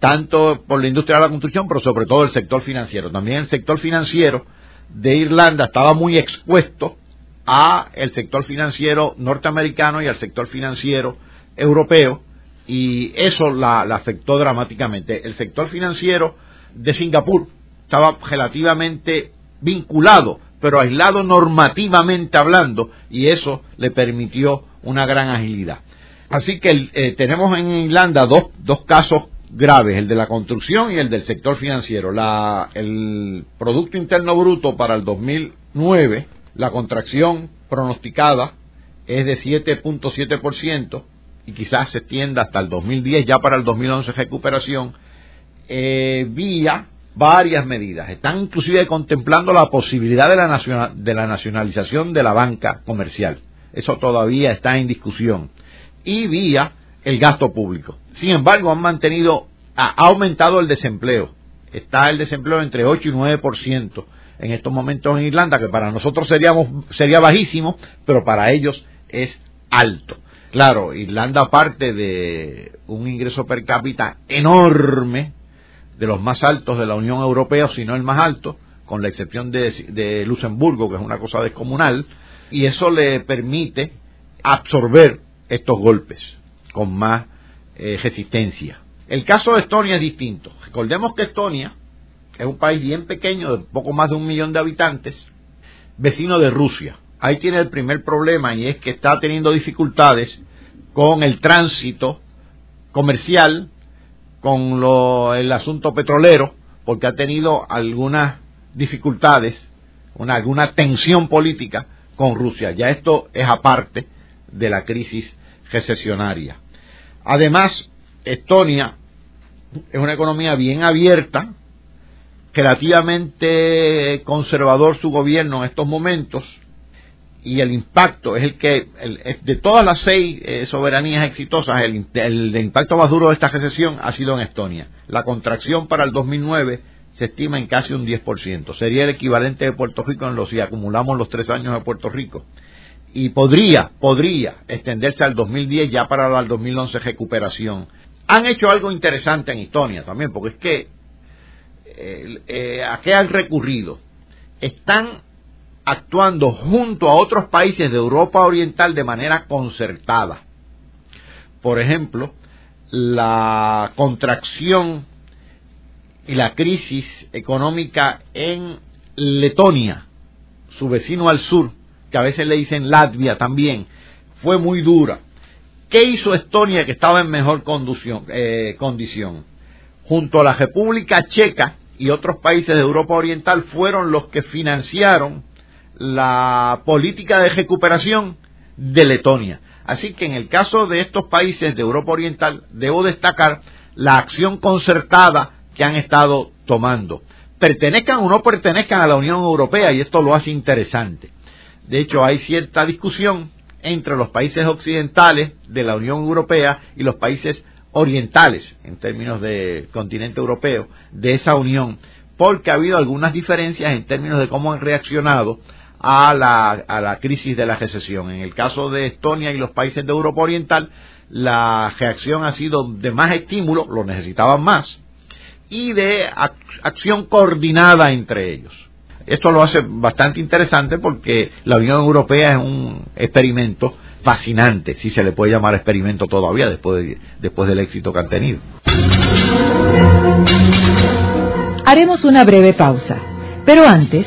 tanto por la industria de la construcción, pero sobre todo el sector financiero. También el sector financiero de Irlanda estaba muy expuesto a el sector financiero norteamericano y al sector financiero europeo y eso la, la afectó dramáticamente. El sector financiero de Singapur estaba relativamente vinculado pero aislado normativamente hablando, y eso le permitió una gran agilidad. Así que eh, tenemos en Irlanda dos, dos casos graves, el de la construcción y el del sector financiero. La, el Producto Interno Bruto para el 2009, la contracción pronosticada es de 7.7% y quizás se extienda hasta el 2010, ya para el 2011 recuperación, eh, vía varias medidas. Están inclusive contemplando la posibilidad de la, de la nacionalización de la banca comercial. Eso todavía está en discusión. Y vía el gasto público. Sin embargo, han mantenido, ha aumentado el desempleo. Está el desempleo entre 8 y 9% en estos momentos en Irlanda, que para nosotros seríamos, sería bajísimo, pero para ellos es alto. Claro, Irlanda parte de un ingreso per cápita enorme, de los más altos de la Unión Europea, si no el más alto, con la excepción de, de Luxemburgo, que es una cosa descomunal, y eso le permite absorber estos golpes con más eh, resistencia. El caso de Estonia es distinto. Recordemos que Estonia es un país bien pequeño, de poco más de un millón de habitantes, vecino de Rusia. Ahí tiene el primer problema y es que está teniendo dificultades con el tránsito comercial, con lo, el asunto petrolero, porque ha tenido algunas dificultades, una, alguna tensión política con Rusia. Ya esto es aparte de la crisis recesionaria. Además, Estonia es una economía bien abierta, relativamente conservador su gobierno en estos momentos, y el impacto es el que, de todas las seis eh, soberanías exitosas, el, el, impacto más duro de esta recesión ha sido en Estonia. La contracción para el 2009 se estima en casi un 10%. Sería el equivalente de Puerto Rico en los si acumulamos los tres años de Puerto Rico y podría, podría extenderse al 2010 ya para el 2011 recuperación. Han hecho algo interesante en Estonia también, porque es que eh, eh, a qué han recurrido. Están actuando junto a otros países de Europa Oriental de manera concertada. Por ejemplo, la contracción y la crisis económica en Letonia, su vecino al sur, que a veces le dicen Latvia también, fue muy dura. ¿Qué hizo Estonia que estaba en mejor? Eh, condición? Junto a la República Checa y otros países de Europa Oriental fueron los que financiaron la política de recuperación de Letonia. Así que en el caso de estos países de Europa Oriental, debo destacar la acción concertada que han estado tomando. Pertenezcan o no pertenezcan a la Unión Europea, y esto lo hace interesante. De hecho, hay cierta discusión entre los países occidentales de la Unión Europea y los países orientales, en términos de continente europeo, de esa unión, porque ha habido algunas diferencias en términos de cómo han reaccionado a la, a la crisis de la recesión. En el caso de Estonia y los países de Europa Oriental, la reacción ha sido de más estímulo, lo necesitaban más, y de acción coordinada entre ellos. Esto lo hace bastante interesante porque la Unión Europea es un experimento fascinante, si se le puede llamar experimento todavía después, después del éxito que han tenido. Haremos una breve pausa, pero antes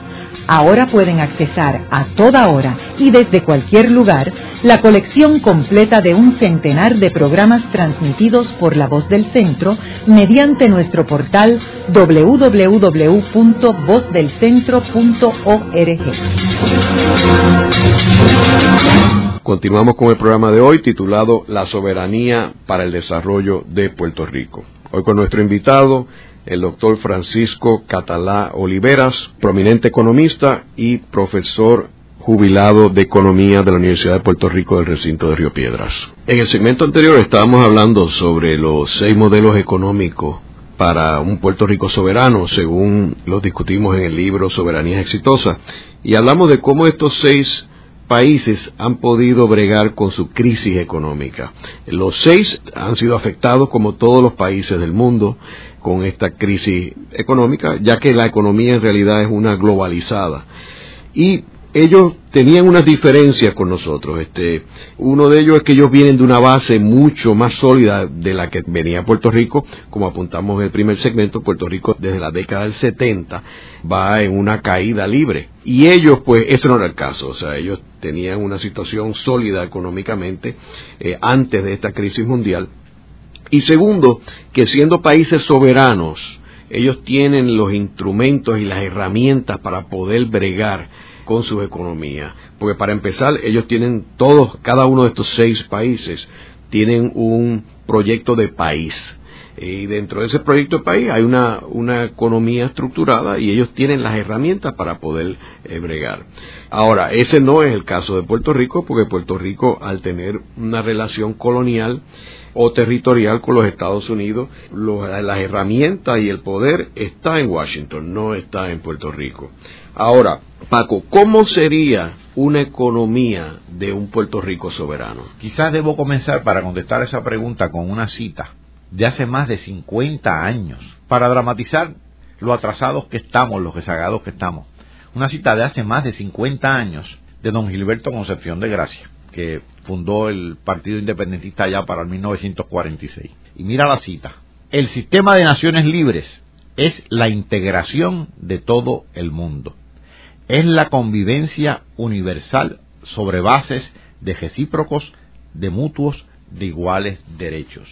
Ahora pueden accesar a toda hora y desde cualquier lugar la colección completa de un centenar de programas transmitidos por La Voz del Centro mediante nuestro portal www.vozdelcentro.org. Continuamos con el programa de hoy titulado La soberanía para el desarrollo de Puerto Rico. Hoy con nuestro invitado, el doctor Francisco Catalá Oliveras, prominente economista y profesor jubilado de Economía de la Universidad de Puerto Rico del recinto de Río Piedras. En el segmento anterior estábamos hablando sobre los seis modelos económicos para un Puerto Rico soberano, según los discutimos en el libro Soberanía Exitosa, y hablamos de cómo estos seis países han podido bregar con su crisis económica. Los seis han sido afectados, como todos los países del mundo, con esta crisis económica, ya que la economía en realidad es una globalizada. Y ellos tenían unas diferencias con nosotros. Este, uno de ellos es que ellos vienen de una base mucho más sólida de la que venía Puerto Rico, como apuntamos en el primer segmento, Puerto Rico desde la década del 70 va en una caída libre. Y ellos, pues, ese no era el caso. O sea, ellos tenían una situación sólida económicamente eh, antes de esta crisis mundial. Y segundo, que siendo países soberanos, ellos tienen los instrumentos y las herramientas para poder bregar con su economía. Porque para empezar, ellos tienen todos, cada uno de estos seis países, tienen un proyecto de país. Y dentro de ese proyecto de país hay una, una economía estructurada y ellos tienen las herramientas para poder eh, bregar. Ahora, ese no es el caso de Puerto Rico, porque Puerto Rico, al tener una relación colonial, o territorial con los Estados Unidos, las herramientas y el poder está en Washington, no está en Puerto Rico. Ahora, Paco, ¿cómo sería una economía de un Puerto Rico soberano? Quizás debo comenzar para contestar esa pregunta con una cita de hace más de 50 años, para dramatizar lo atrasados que estamos, los rezagados que estamos. Una cita de hace más de 50 años de don Gilberto Concepción de Gracia, que fundó el Partido Independentista ya para el 1946. Y mira la cita. El sistema de naciones libres es la integración de todo el mundo es la convivencia universal sobre bases de recíprocos, de mutuos, de iguales derechos.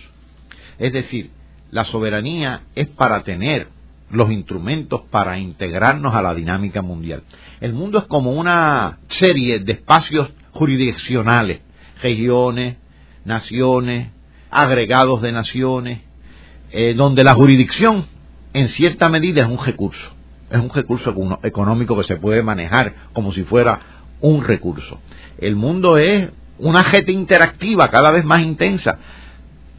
Es decir, la soberanía es para tener los instrumentos para integrarnos a la dinámica mundial. El mundo es como una serie de espacios jurisdiccionales, regiones, naciones, agregados de naciones, eh, donde la jurisdicción en cierta medida es un recurso es un recurso económico que se puede manejar como si fuera un recurso. El mundo es una gente interactiva cada vez más intensa,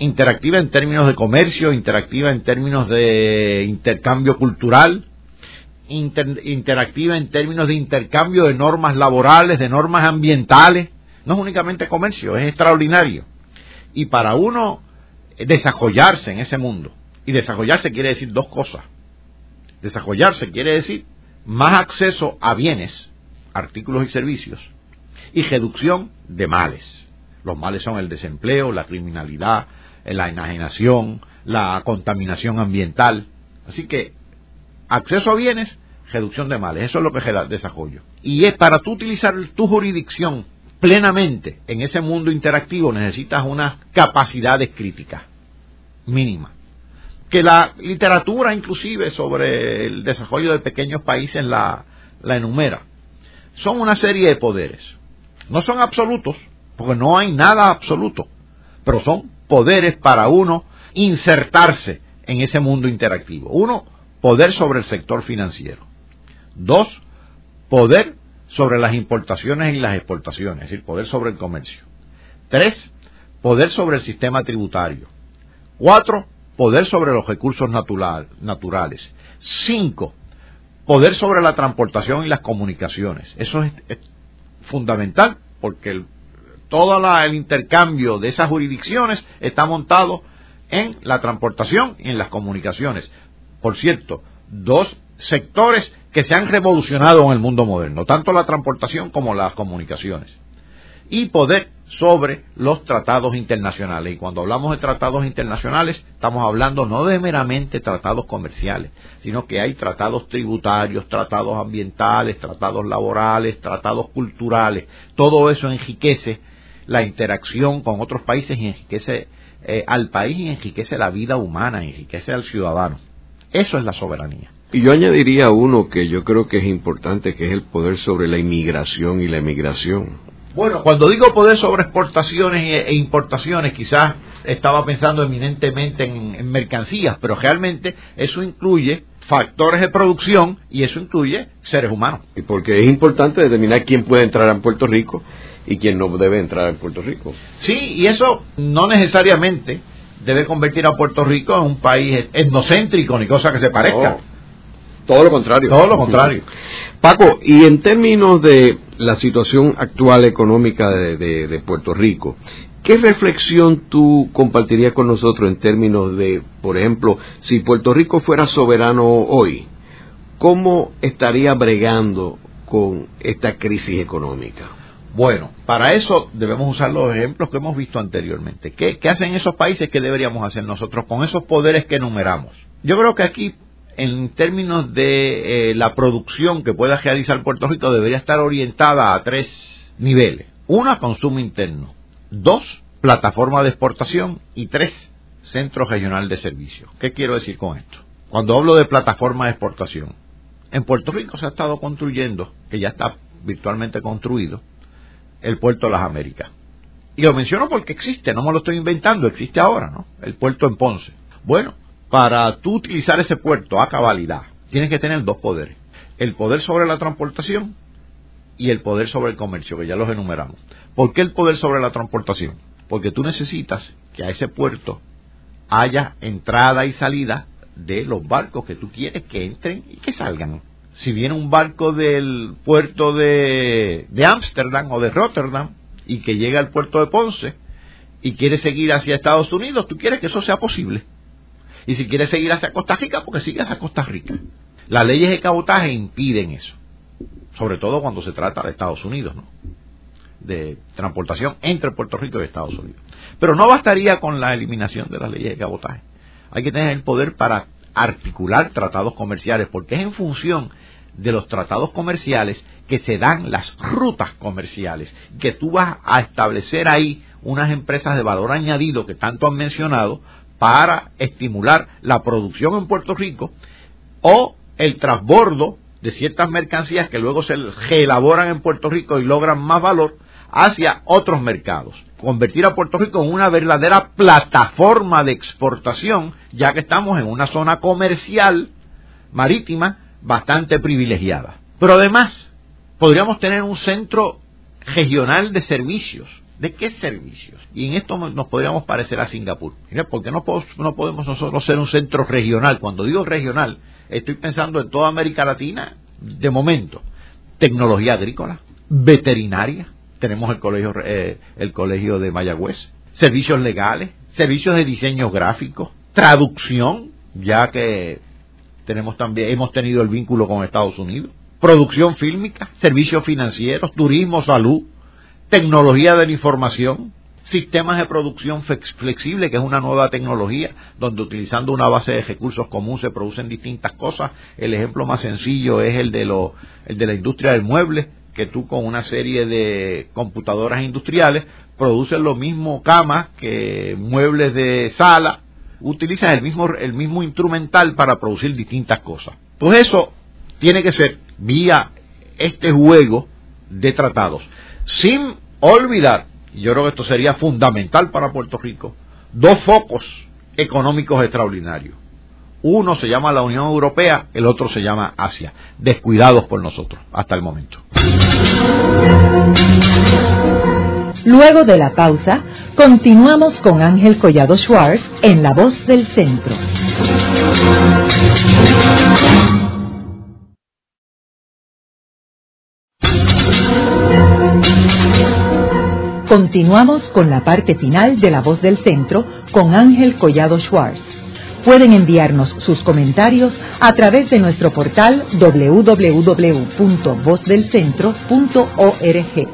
interactiva en términos de comercio, interactiva en términos de intercambio cultural, interactiva en términos de intercambio de normas laborales, de normas ambientales. No es únicamente comercio, es extraordinario. Y para uno desarrollarse en ese mundo, y desarrollarse quiere decir dos cosas. Desarrollarse quiere decir más acceso a bienes, artículos y servicios y reducción de males. Los males son el desempleo, la criminalidad, la enajenación, la contaminación ambiental. Así que acceso a bienes, reducción de males. Eso es lo que es desarrollo. Y es para tú utilizar tu jurisdicción plenamente en ese mundo interactivo necesitas unas capacidades críticas mínimas que la literatura inclusive sobre el desarrollo de pequeños países la enumera. Son una serie de poderes. No son absolutos, porque no hay nada absoluto, pero son poderes para uno insertarse en ese mundo interactivo. Uno, poder sobre el sector financiero. Dos, poder sobre las importaciones y las exportaciones, es decir, poder sobre el comercio. Tres, poder sobre el sistema tributario. Cuatro, poder sobre los recursos naturales. Cinco, poder sobre la transportación y las comunicaciones. Eso es, fundamental porque todo el intercambio de esas jurisdicciones está montado en la transportación y en las comunicaciones. Por cierto, dos sectores que se han revolucionado en el mundo moderno, tanto la transportación como las comunicaciones. Y poder sobre los tratados internacionales. Y cuando hablamos de tratados internacionales, estamos hablando no de meramente tratados comerciales, sino que hay tratados tributarios, tratados ambientales, tratados laborales, tratados culturales. Todo eso enriquece la interacción con otros países y enriquece eh, al país y enriquece la vida humana, enriquece al ciudadano. Eso es la soberanía. Y yo añadiría uno que yo creo que es importante, que es el poder sobre la inmigración y la emigración. Bueno, cuando digo poder sobre exportaciones e importaciones, quizás estaba pensando eminentemente en, mercancías, pero realmente eso incluye factores de producción y eso incluye seres humanos. Y porque es importante determinar quién puede entrar a Puerto Rico y quién no debe entrar a Puerto Rico. Sí, y eso no necesariamente debe convertir a Puerto Rico en un país etnocéntrico ni cosa que se parezca. todo lo contrario. Todo lo contrario. Paco, y en términos de la situación actual económica de, Puerto Rico, ¿qué reflexión tú compartirías con nosotros en términos de, por ejemplo, si Puerto Rico fuera soberano hoy, ¿cómo estaría bregando con esta crisis económica? Bueno, para eso debemos usar los ejemplos que hemos visto anteriormente. ¿Qué, hacen esos países? ¿Qué deberíamos hacer nosotros con esos poderes que enumeramos? Yo creo que aquí, en términos de eh, la producción que pueda realizar Puerto Rico, debería estar orientada a tres niveles. Una, consumo interno. Dos, plataforma de exportación. Y tres, centro regional de servicios. ¿Qué quiero decir con esto? Cuando hablo de plataforma de exportación, en Puerto Rico se ha estado construyendo, que ya está virtualmente construido, el puerto de las Américas. Y lo menciono porque existe, no me lo estoy inventando, existe ahora, ¿no? El puerto en Ponce. Bueno, para tú utilizar ese puerto a cabalidad, tienes que tener dos poderes. El poder sobre la transportación y el poder sobre el comercio, que ya los enumeramos. ¿Por qué el poder sobre la transportación? Porque tú necesitas que a ese puerto haya entrada y salida de los barcos que tú quieres que entren y que salgan si viene un barco del puerto de Ámsterdam o de Rotterdam y que llega al puerto de Ponce y quiere seguir hacia Estados Unidos, tú quieres que eso sea posible. Y si quieres seguir hacia Costa Rica, porque sigas a Costa Rica. Las leyes de cabotaje impiden eso, sobre todo cuando se trata de Estados Unidos, ¿no? de transportación entre Puerto Rico y Estados Unidos. Pero no bastaría con la eliminación de las leyes de cabotaje. Hay que tener el poder para articular tratados comerciales, porque es en función de los tratados comerciales que se dan las rutas comerciales, que tú vas a establecer ahí unas empresas de valor añadido que tanto han mencionado para estimular la producción en Puerto Rico o el transbordo de ciertas mercancías que luego se reelaboran en Puerto Rico y logran más valor hacia otros mercados. Convertir a Puerto Rico en una verdadera plataforma de exportación, ya que estamos en una zona comercial marítima bastante privilegiada. Pero además, podríamos tener un centro regional de servicios. ¿De qué servicios? Y en esto nos podríamos parecer a Singapur. Mira, ¿por qué no, no podemos nosotros ser un centro regional? Cuando digo regional, estoy pensando en toda América Latina, de momento. Tecnología agrícola, veterinaria, tenemos el colegio, eh, el colegio de Mayagüez, servicios legales, servicios de diseño gráfico, traducción, ya que tenemos también, hemos tenido el vínculo con Estados Unidos, producción fílmica, servicios financieros, turismo, salud, tecnología de la información, sistemas de producción flexible, que es una nueva tecnología, donde utilizando una base de recursos común se producen distintas cosas. El ejemplo más sencillo es el de, lo, el de la industria del mueble, que tú con una serie de computadoras industriales produces lo mismo camas que muebles de sala, utilizas el mismo, el mismo instrumental para producir distintas cosas. Pues eso tiene que ser vía este juego de tratados, sin olvidar, yo creo que esto sería fundamental para Puerto Rico, dos focos económicos extraordinarios. Uno se llama la Unión Europea, el otro se llama Asia. Descuidados por nosotros hasta el momento. Luego de la pausa, continuamos con Ángel Collado Schwartz en La Voz del Centro. Continuamos con la parte final de La Voz del Centro con Ángel Collado Schwartz. Pueden enviarnos sus comentarios a través de nuestro portal www.vozdelcentro.org.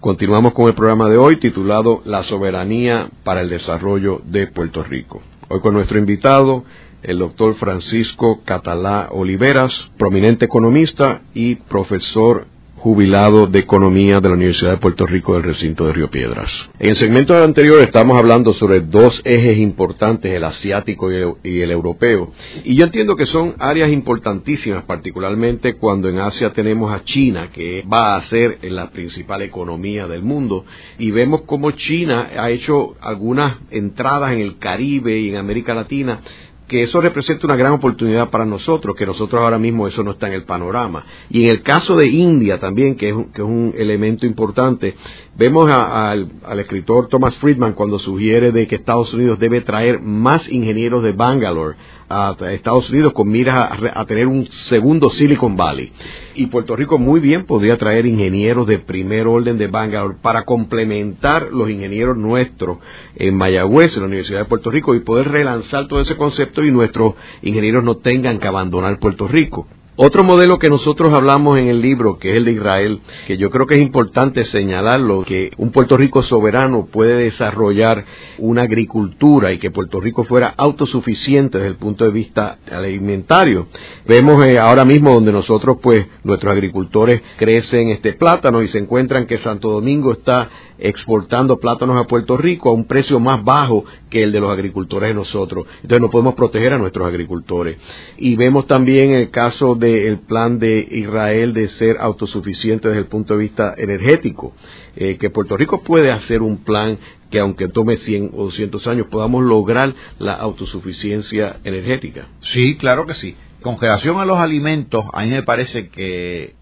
Continuamos con el programa de hoy titulado La soberanía para el desarrollo de Puerto Rico. Hoy con nuestro invitado, el doctor Francisco Catalá Oliveras, prominente economista y profesor jubilado de Economía de la Universidad de Puerto Rico del recinto de Río Piedras. En el segmento anterior estamos hablando sobre dos ejes importantes, el asiático y el, europeo. Y yo entiendo que son áreas importantísimas, particularmente cuando en Asia tenemos a China, que va a ser la principal economía del mundo. Y vemos cómo China ha hecho algunas entradas en el Caribe y en América Latina que eso representa una gran oportunidad para nosotros, que nosotros ahora mismo eso no está en el panorama. Y en el caso de India también, que es, que es un elemento importante, vemos al, escritor Thomas Friedman cuando sugiere de que Estados Unidos debe traer más ingenieros de Bangalore a Estados Unidos con miras a, tener un segundo Silicon Valley. Y Puerto Rico muy bien podría traer ingenieros de primer orden de Bangalore para complementar los ingenieros nuestros en Mayagüez, en la Universidad de Puerto Rico, y poder relanzar todo ese concepto y nuestros ingenieros no tengan que abandonar Puerto Rico. Otro modelo que nosotros hablamos en el libro, que es el de Israel, que yo creo que es importante señalarlo, que un Puerto Rico soberano puede desarrollar una agricultura y que Puerto Rico fuera autosuficiente desde el punto de vista alimentario. Vemos eh, ahora mismo donde nosotros, pues, nuestros agricultores crecen este plátano y se encuentran que Santo Domingo está exportando plátanos a Puerto Rico a un precio más bajo que el de los agricultores de nosotros. Entonces no podemos proteger a nuestros agricultores. Y vemos también el caso del plan de Israel de ser autosuficiente desde el punto de vista energético, eh, que Puerto Rico puede hacer un plan que aunque tome 100 o 200 años podamos lograr la autosuficiencia energética. Sí, claro que sí. Con relación a los alimentos, a mí me parece que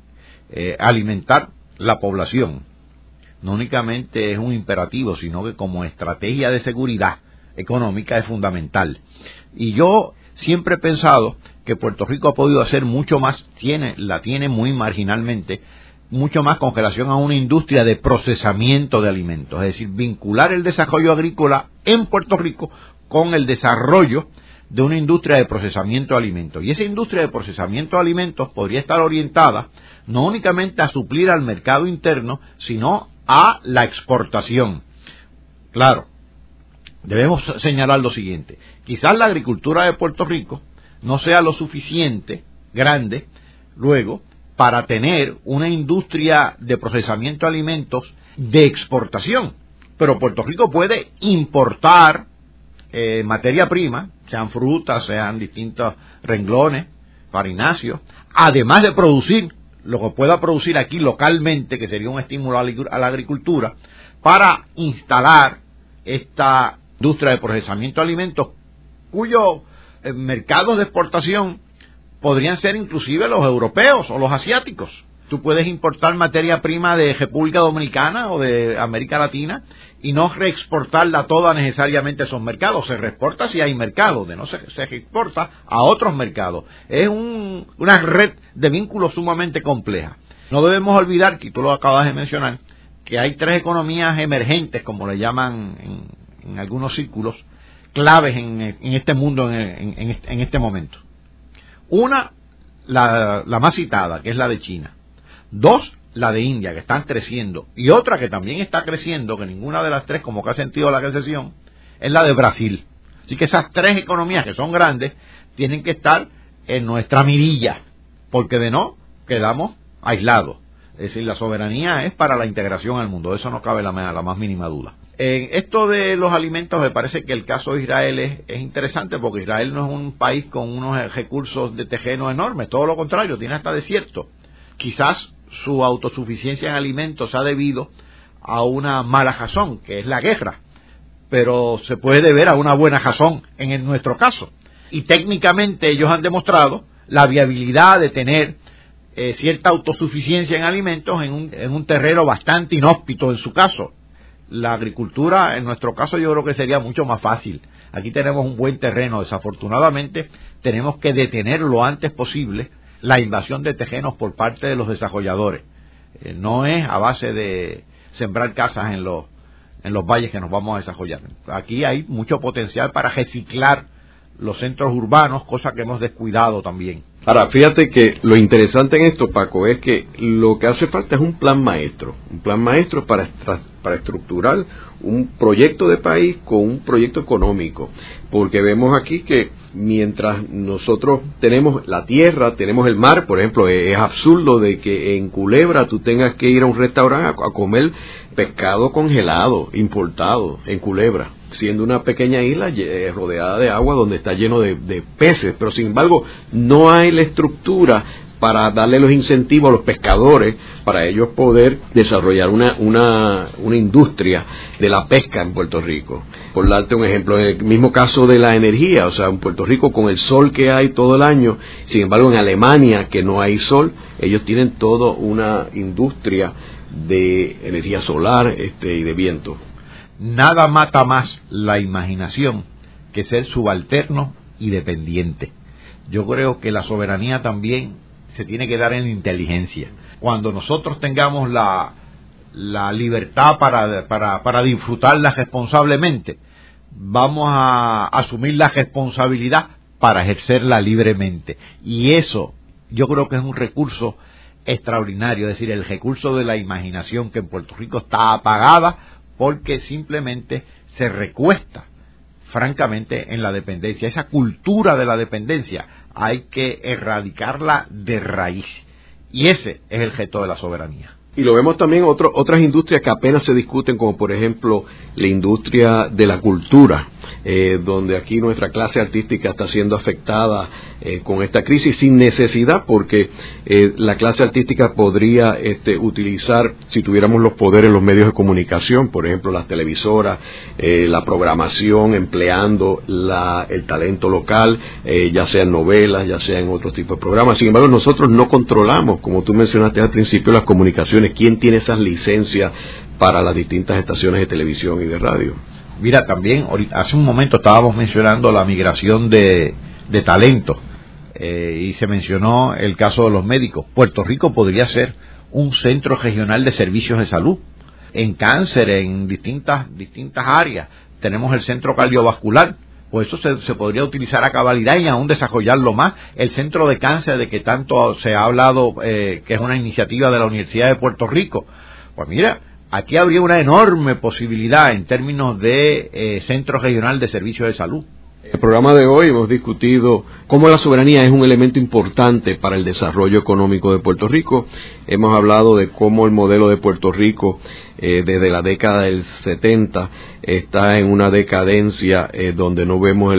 eh, alimentar la población no únicamente es un imperativo, sino que como estrategia de seguridad económica es fundamental. Y yo siempre he pensado que Puerto Rico ha podido hacer mucho más, tiene, la tiene muy marginalmente, mucho más con relación a una industria de procesamiento de alimentos, es decir, vincular el desarrollo agrícola en Puerto Rico con el desarrollo de una industria de procesamiento de alimentos. Y esa industria de procesamiento de alimentos podría estar orientada no únicamente a suplir al mercado interno, sino a la exportación. Claro, debemos señalar lo siguiente. Quizás la agricultura de Puerto Rico no sea lo suficiente, grande, luego, para tener una industria de procesamiento de alimentos de exportación. Pero Puerto Rico puede importar eh, materia prima, sean frutas, sean distintos renglones, farináceos, además de producir lo que pueda producir aquí localmente, que sería un estímulo a la agricultura, para instalar esta industria de procesamiento de alimentos, cuyos eh, mercados de exportación podrían ser inclusive los europeos o los asiáticos. Tú puedes importar materia prima de República Dominicana o de América Latina y no reexportarla toda necesariamente a esos mercados. Se reexporta si hay mercado, de no se, se exporta a otros mercados. Es una red de vínculos sumamente compleja. No debemos olvidar, que tú lo acabas de mencionar, que hay tres economías emergentes, como le llaman en, algunos círculos, claves en, este mundo en, este momento. Una, la, la más citada, que es la de China. Dos, la de India, que están creciendo, y otra que también está creciendo, que ninguna de las tres como que ha sentido la recesión, es la de Brasil. Así que esas tres economías que son grandes tienen que estar en nuestra mirilla, porque de no quedamos aislados. Es decir, la soberanía es para la integración al mundo, eso no cabe la, la más mínima duda. En esto de los alimentos me parece que el caso de Israel es, es, interesante porque Israel no es un país con unos recursos de tejeno enormes, todo lo contrario, tiene hasta desierto. Quizás su autosuficiencia en alimentos ha debido a una mala jazón, que es la guerra, pero se puede deber a una buena jazón en nuestro caso. Y técnicamente ellos han demostrado la viabilidad de tener eh, cierta autosuficiencia en alimentos en un, en un terreno bastante inhóspito en su caso. La agricultura, en nuestro caso, yo creo que sería mucho más fácil. Aquí tenemos un buen terreno, desafortunadamente tenemos que detener lo antes posible la invasión de tejenos por parte de los desarrolladores. Eh, no es a base de sembrar casas en los, en los valles que nos vamos a desarrollar. Aquí hay mucho potencial para reciclar los centros urbanos, cosa que hemos descuidado también. Ahora, fíjate que lo interesante en esto, Paco, es que lo que hace falta es un plan maestro, un plan maestro para, para estructurar un proyecto de país con un proyecto económico, porque vemos aquí que mientras nosotros tenemos la tierra, tenemos el mar, por ejemplo, es absurdo de que en Culebra tú tengas que ir a un restaurante a comer pescado congelado, importado, en Culebra siendo una pequeña isla eh, rodeada de agua donde está lleno de, peces, pero sin embargo no hay la estructura para darle los incentivos a los pescadores para ellos poder desarrollar una, una, una industria de la pesca en Puerto Rico. Por darte un ejemplo, el mismo caso de la energía, o sea, en Puerto Rico con el sol que hay todo el año, sin embargo en Alemania que no hay sol, ellos tienen toda una industria de energía solar este, y de viento. Nada mata más la imaginación que ser subalterno y dependiente. Yo creo que la soberanía también se tiene que dar en inteligencia. Cuando nosotros tengamos la, la libertad para, para, para disfrutarla responsablemente, vamos a asumir la responsabilidad para ejercerla libremente. Y eso yo creo que es un recurso extraordinario, es decir, el recurso de la imaginación que en Puerto Rico está apagada porque simplemente se recuesta francamente en la dependencia. Esa cultura de la dependencia hay que erradicarla de raíz. Y ese es el gesto de la soberanía. Y lo vemos también en otras industrias que apenas se discuten, como por ejemplo la industria de la cultura, eh, donde aquí nuestra clase artística está siendo afectada eh, con esta crisis sin necesidad, porque eh, la clase artística podría este, utilizar, si tuviéramos los poderes, los medios de comunicación, por ejemplo las televisoras, la programación, empleando el talento local, ya sea en novelas, ya sea en otro tipo de programas. Sin embargo, nosotros no controlamos, como tú mencionaste al principio, las comunicaciones, quién tiene esas licencias para las distintas estaciones de televisión y de radio. Mira, también hace un momento estábamos mencionando la migración de, talento eh, y se mencionó el caso de los médicos. Puerto Rico podría ser un centro regional de servicios de salud. En cáncer, en distintas, distintas áreas, tenemos el centro cardiovascular, pues eso se, podría utilizar a cabalidad y aún desarrollarlo más. El centro de cáncer de que tanto se ha hablado, eh, que es una iniciativa de la Universidad de Puerto Rico. Pues mira, aquí habría una enorme posibilidad en términos de eh, Centro Regional de Servicios de Salud. En el programa de hoy hemos discutido cómo la soberanía es un elemento importante para el desarrollo económico de Puerto Rico. Hemos hablado de cómo el modelo de Puerto Rico eh, desde la década del 70 está en una decadencia eh, donde no vemos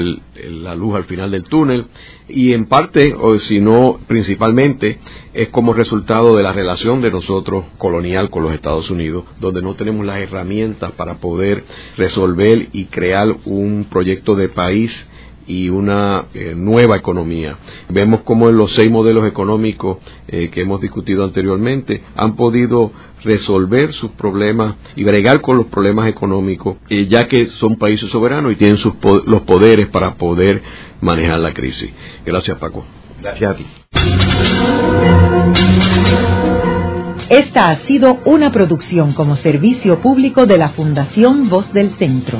la luz al final del túnel y en parte, o si no principalmente, es como resultado de la relación de nosotros colonial con los Estados Unidos, donde no tenemos las herramientas para poder resolver y crear un proyecto de país y una eh, nueva economía. Vemos cómo en los seis modelos económicos eh, que hemos discutido anteriormente han podido resolver sus problemas y bregar con los problemas económicos, eh, ya que son países soberanos y tienen sus los poderes para poder manejar la crisis. Gracias, Paco. Gracias a ti. Esta ha sido una producción como servicio público de la Fundación Voz del Centro.